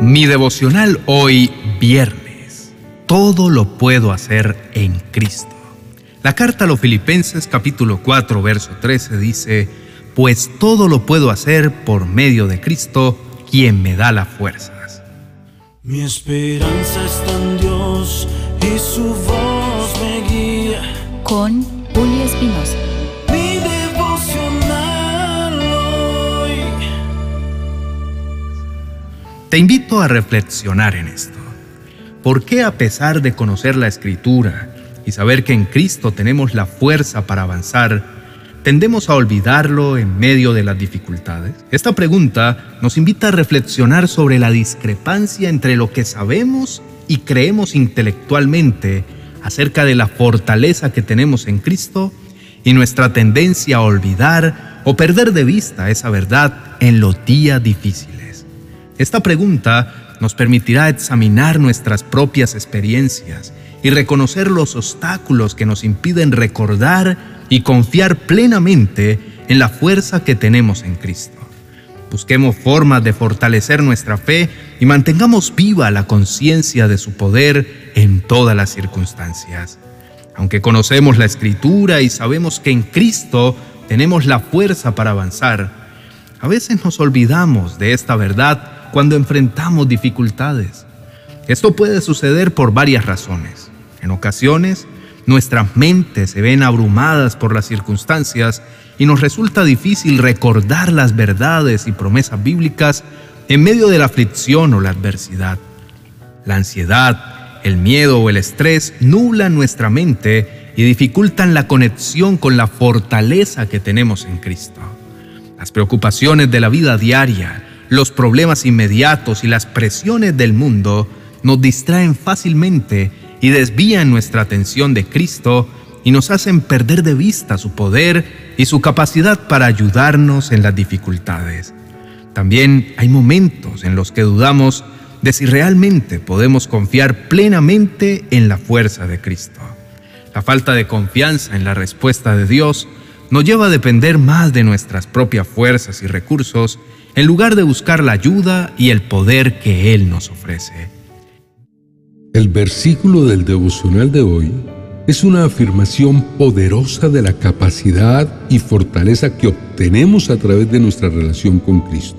Mi devocional hoy viernes. Todo lo puedo hacer en Cristo. La carta a los Filipenses capítulo 4 verso 13 dice, pues todo lo puedo hacer por medio de Cristo, quien me da las fuerzas. Mi esperanza está en Dios y su voz me guía. Con Julio Espinosa. Te invito a reflexionar en esto. ¿Por qué a pesar de conocer la Escritura y saber que en Cristo tenemos la fuerza para avanzar, tendemos a olvidarlo en medio de las dificultades? Esta pregunta nos invita a reflexionar sobre la discrepancia entre lo que sabemos y creemos intelectualmente acerca de la fortaleza que tenemos en Cristo y nuestra tendencia a olvidar o perder de vista esa verdad en los días difíciles. Esta pregunta nos permitirá examinar nuestras propias experiencias y reconocer los obstáculos que nos impiden recordar y confiar plenamente en la fuerza que tenemos en Cristo. Busquemos formas de fortalecer nuestra fe y mantengamos viva la conciencia de su poder en todas las circunstancias. Aunque conocemos la Escritura y sabemos que en Cristo tenemos la fuerza para avanzar, a veces nos olvidamos de esta verdad cuando enfrentamos dificultades. Esto puede suceder por varias razones. En ocasiones, Nuestras mentes se ven abrumadas por las circunstancias y nos resulta difícil recordar las verdades y promesas bíblicas en medio de la aflicción o la adversidad. La ansiedad, el miedo o el estrés nublan nuestra mente y dificultan la conexión con la fortaleza que tenemos en Cristo. Las preocupaciones de la vida diaria, los problemas inmediatos y las presiones del mundo nos distraen fácilmente y desvían nuestra atención de Cristo y nos hacen perder de vista su poder y su capacidad para ayudarnos en las dificultades. También hay momentos en los que dudamos de si realmente podemos confiar plenamente en la fuerza de Cristo. La falta de confianza en la respuesta de Dios nos lleva a depender más de nuestras propias fuerzas y recursos en lugar de buscar la ayuda y el poder que Él nos ofrece. El versículo del devocional de hoy es una afirmación poderosa de la capacidad y fortaleza que obtenemos a través de nuestra relación con Cristo.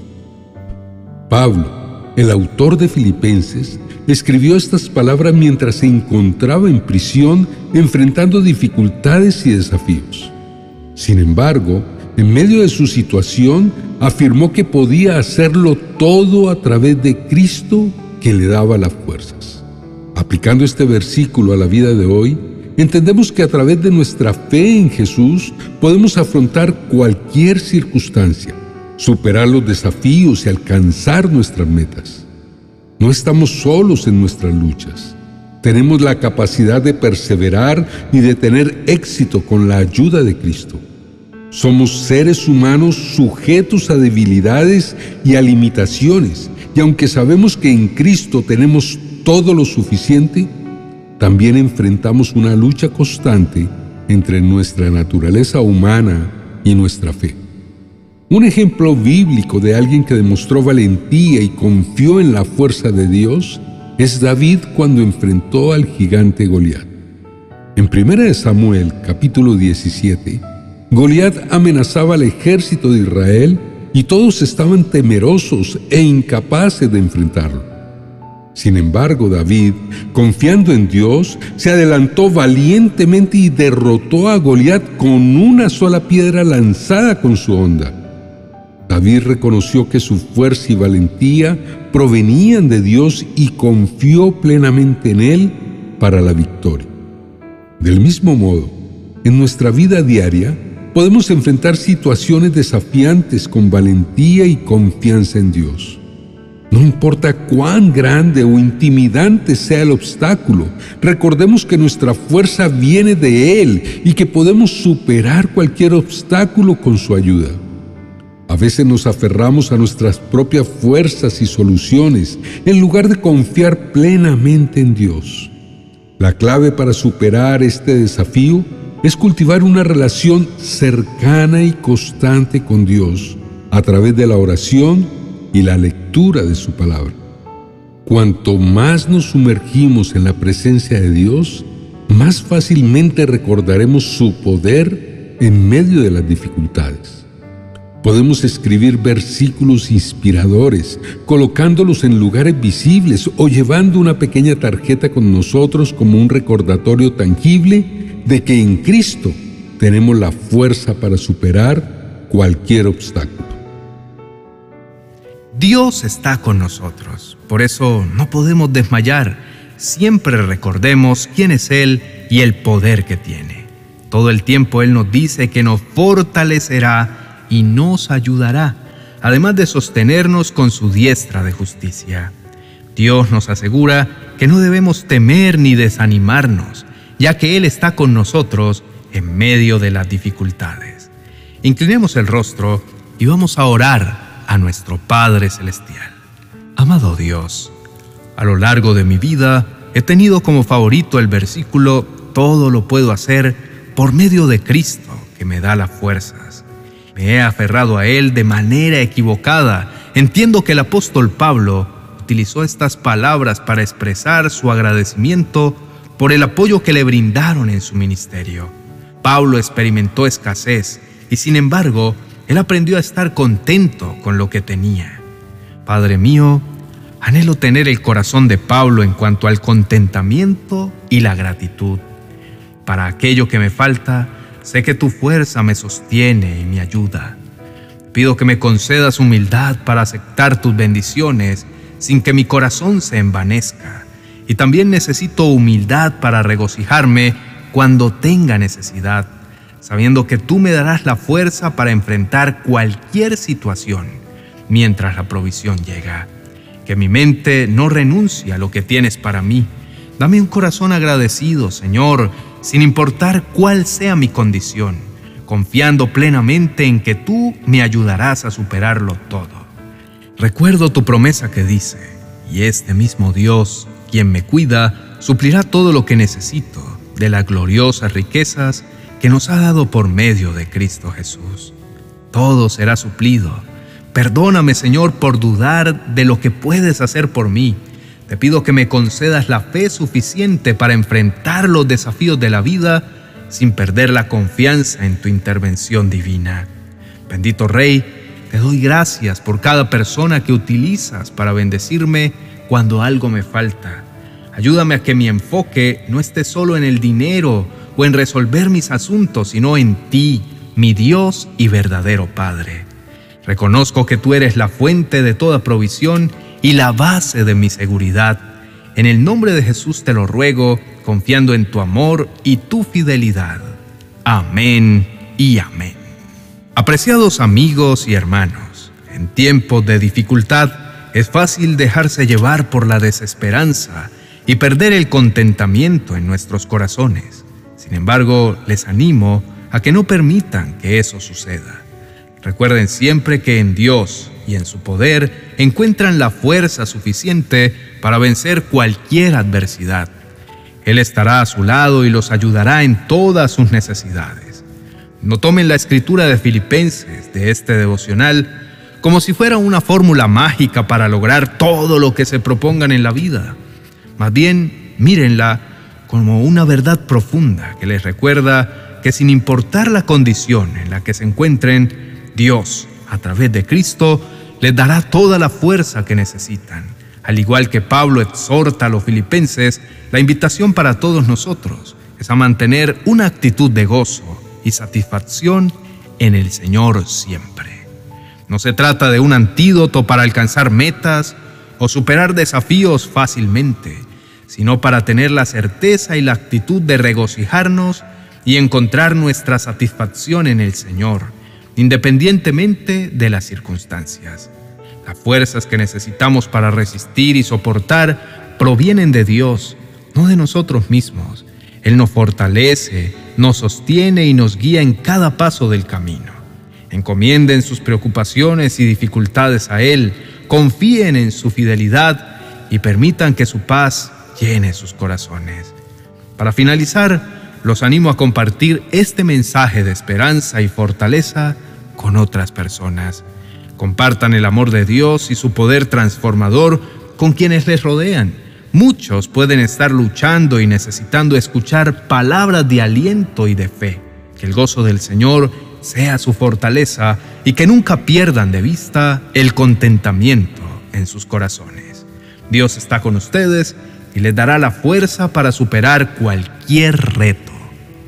Pablo, el autor de Filipenses, escribió estas palabras mientras se encontraba en prisión enfrentando dificultades y desafíos. Sin embargo, en medio de su situación, afirmó que podía hacerlo todo a través de Cristo que le daba las fuerzas. Aplicando este versículo a la vida de hoy, entendemos que a través de nuestra fe en Jesús podemos afrontar cualquier circunstancia, superar los desafíos y alcanzar nuestras metas. No estamos solos en nuestras luchas. Tenemos la capacidad de perseverar y de tener éxito con la ayuda de Cristo. Somos seres humanos sujetos a debilidades y a limitaciones, y aunque sabemos que en Cristo tenemos todo lo suficiente, también enfrentamos una lucha constante entre nuestra naturaleza humana y nuestra fe. Un ejemplo bíblico de alguien que demostró valentía y confió en la fuerza de Dios es David cuando enfrentó al gigante Goliat. En 1 Samuel capítulo 17, Goliat amenazaba al ejército de Israel y todos estaban temerosos e incapaces de enfrentarlo. Sin embargo, David, confiando en Dios, se adelantó valientemente y derrotó a Goliat con una sola piedra lanzada con su onda. David reconoció que su fuerza y valentía provenían de Dios y confió plenamente en Él para la victoria. Del mismo modo, en nuestra vida diaria podemos enfrentar situaciones desafiantes con valentía y confianza en Dios. No importa cuán grande o intimidante sea el obstáculo, recordemos que nuestra fuerza viene de Él y que podemos superar cualquier obstáculo con su ayuda. Veces nos aferramos a nuestras propias fuerzas y soluciones en lugar de confiar plenamente en Dios. La clave para superar este desafío es cultivar una relación cercana y constante con Dios a través de la oración y la lectura de su palabra. Cuanto más nos sumergimos en la presencia de Dios, más fácilmente recordaremos su poder en medio de las dificultades. Podemos escribir versículos inspiradores, colocándolos en lugares visibles o llevando una pequeña tarjeta con nosotros como un recordatorio tangible de que en Cristo tenemos la fuerza para superar cualquier obstáculo. Dios está con nosotros, por eso no podemos desmayar. Siempre recordemos quién es Él y el poder que tiene. Todo el tiempo Él nos dice que nos fortalecerá y nos ayudará, además de sostenernos con su diestra de justicia. Dios nos asegura que no debemos temer ni desanimarnos, ya que Él está con nosotros en medio de las dificultades. Inclinemos el rostro y vamos a orar a nuestro Padre Celestial. Amado Dios, a lo largo de mi vida he tenido como favorito el versículo Todo lo puedo hacer por medio de Cristo que me da las fuerzas. Me he aferrado a Él de manera equivocada. Entiendo que el apóstol Pablo utilizó estas palabras para expresar su agradecimiento por el apoyo que le brindaron en su ministerio. Pablo experimentó escasez y sin embargo él aprendió a estar contento con lo que tenía. Padre mío, anhelo tener el corazón de Pablo en cuanto al contentamiento y la gratitud. Para aquello que me falta, sé que tu fuerza me sostiene y me ayuda. Pido que me concedas humildad para aceptar tus bendiciones sin que mi corazón se envanezca. Y también necesito humildad para regocijarme cuando tenga necesidad sabiendo que tú me darás la fuerza para enfrentar cualquier situación mientras la provisión llega. Que mi mente no renuncie a lo que tienes para mí. Dame un corazón agradecido, Señor, sin importar cuál sea mi condición, confiando plenamente en que tú me ayudarás a superarlo todo. Recuerdo tu promesa que dice, y este mismo Dios, quien me cuida, suplirá todo lo que necesito de las gloriosas riquezas que nos ha dado por medio de Cristo Jesús. Todo será suplido. Perdóname, Señor, por dudar de lo que puedes hacer por mí. Te pido que me concedas la fe suficiente para enfrentar los desafíos de la vida sin perder la confianza en tu intervención divina. Bendito Rey, te doy gracias por cada persona que utilizas para bendecirme cuando algo me falta. Ayúdame a que mi enfoque no esté solo en el dinero o en resolver mis asuntos, sino en ti, mi Dios y verdadero Padre. Reconozco que tú eres la fuente de toda provisión y la base de mi seguridad. En el nombre de Jesús te lo ruego, confiando en tu amor y tu fidelidad. Amén y amén. Apreciados amigos y hermanos, en tiempos de dificultad es fácil dejarse llevar por la desesperanza y perder el contentamiento en nuestros corazones. Sin embargo, les animo a que no permitan que eso suceda. Recuerden siempre que en Dios y en su poder encuentran la fuerza suficiente para vencer cualquier adversidad. Él estará a su lado y los ayudará en todas sus necesidades. No tomen la escritura de Filipenses de este devocional como si fuera una fórmula mágica para lograr todo lo que se propongan en la vida. Más bien, mírenla como una verdad profunda que les recuerda que sin importar la condición en la que se encuentren, Dios, a través de Cristo, les dará toda la fuerza que necesitan. Al igual que Pablo exhorta a los filipenses, la invitación para todos nosotros es a mantener una actitud de gozo y satisfacción en el Señor siempre. No se trata de un antídoto para alcanzar metas o superar desafíos fácilmente, sino para tener la certeza y la actitud de regocijarnos y encontrar nuestra satisfacción en el Señor, independientemente de las circunstancias. Las fuerzas que necesitamos para resistir y soportar provienen de Dios, no de nosotros mismos. Él nos fortalece, nos sostiene y nos guía en cada paso del camino. Encomienden sus preocupaciones y dificultades a Él, confíen en su fidelidad y permitan que su paz llene sus corazones. Para finalizar, los animo a compartir este mensaje de esperanza y fortaleza con otras personas. Compartan el amor de Dios y su poder transformador con quienes les rodean. Muchos pueden estar luchando y necesitando escuchar palabras de aliento y de fe. Que el gozo del Señor sea su fortaleza y que nunca pierdan de vista el contentamiento en sus corazones. Dios está con ustedes y les dará la fuerza para superar cualquier reto.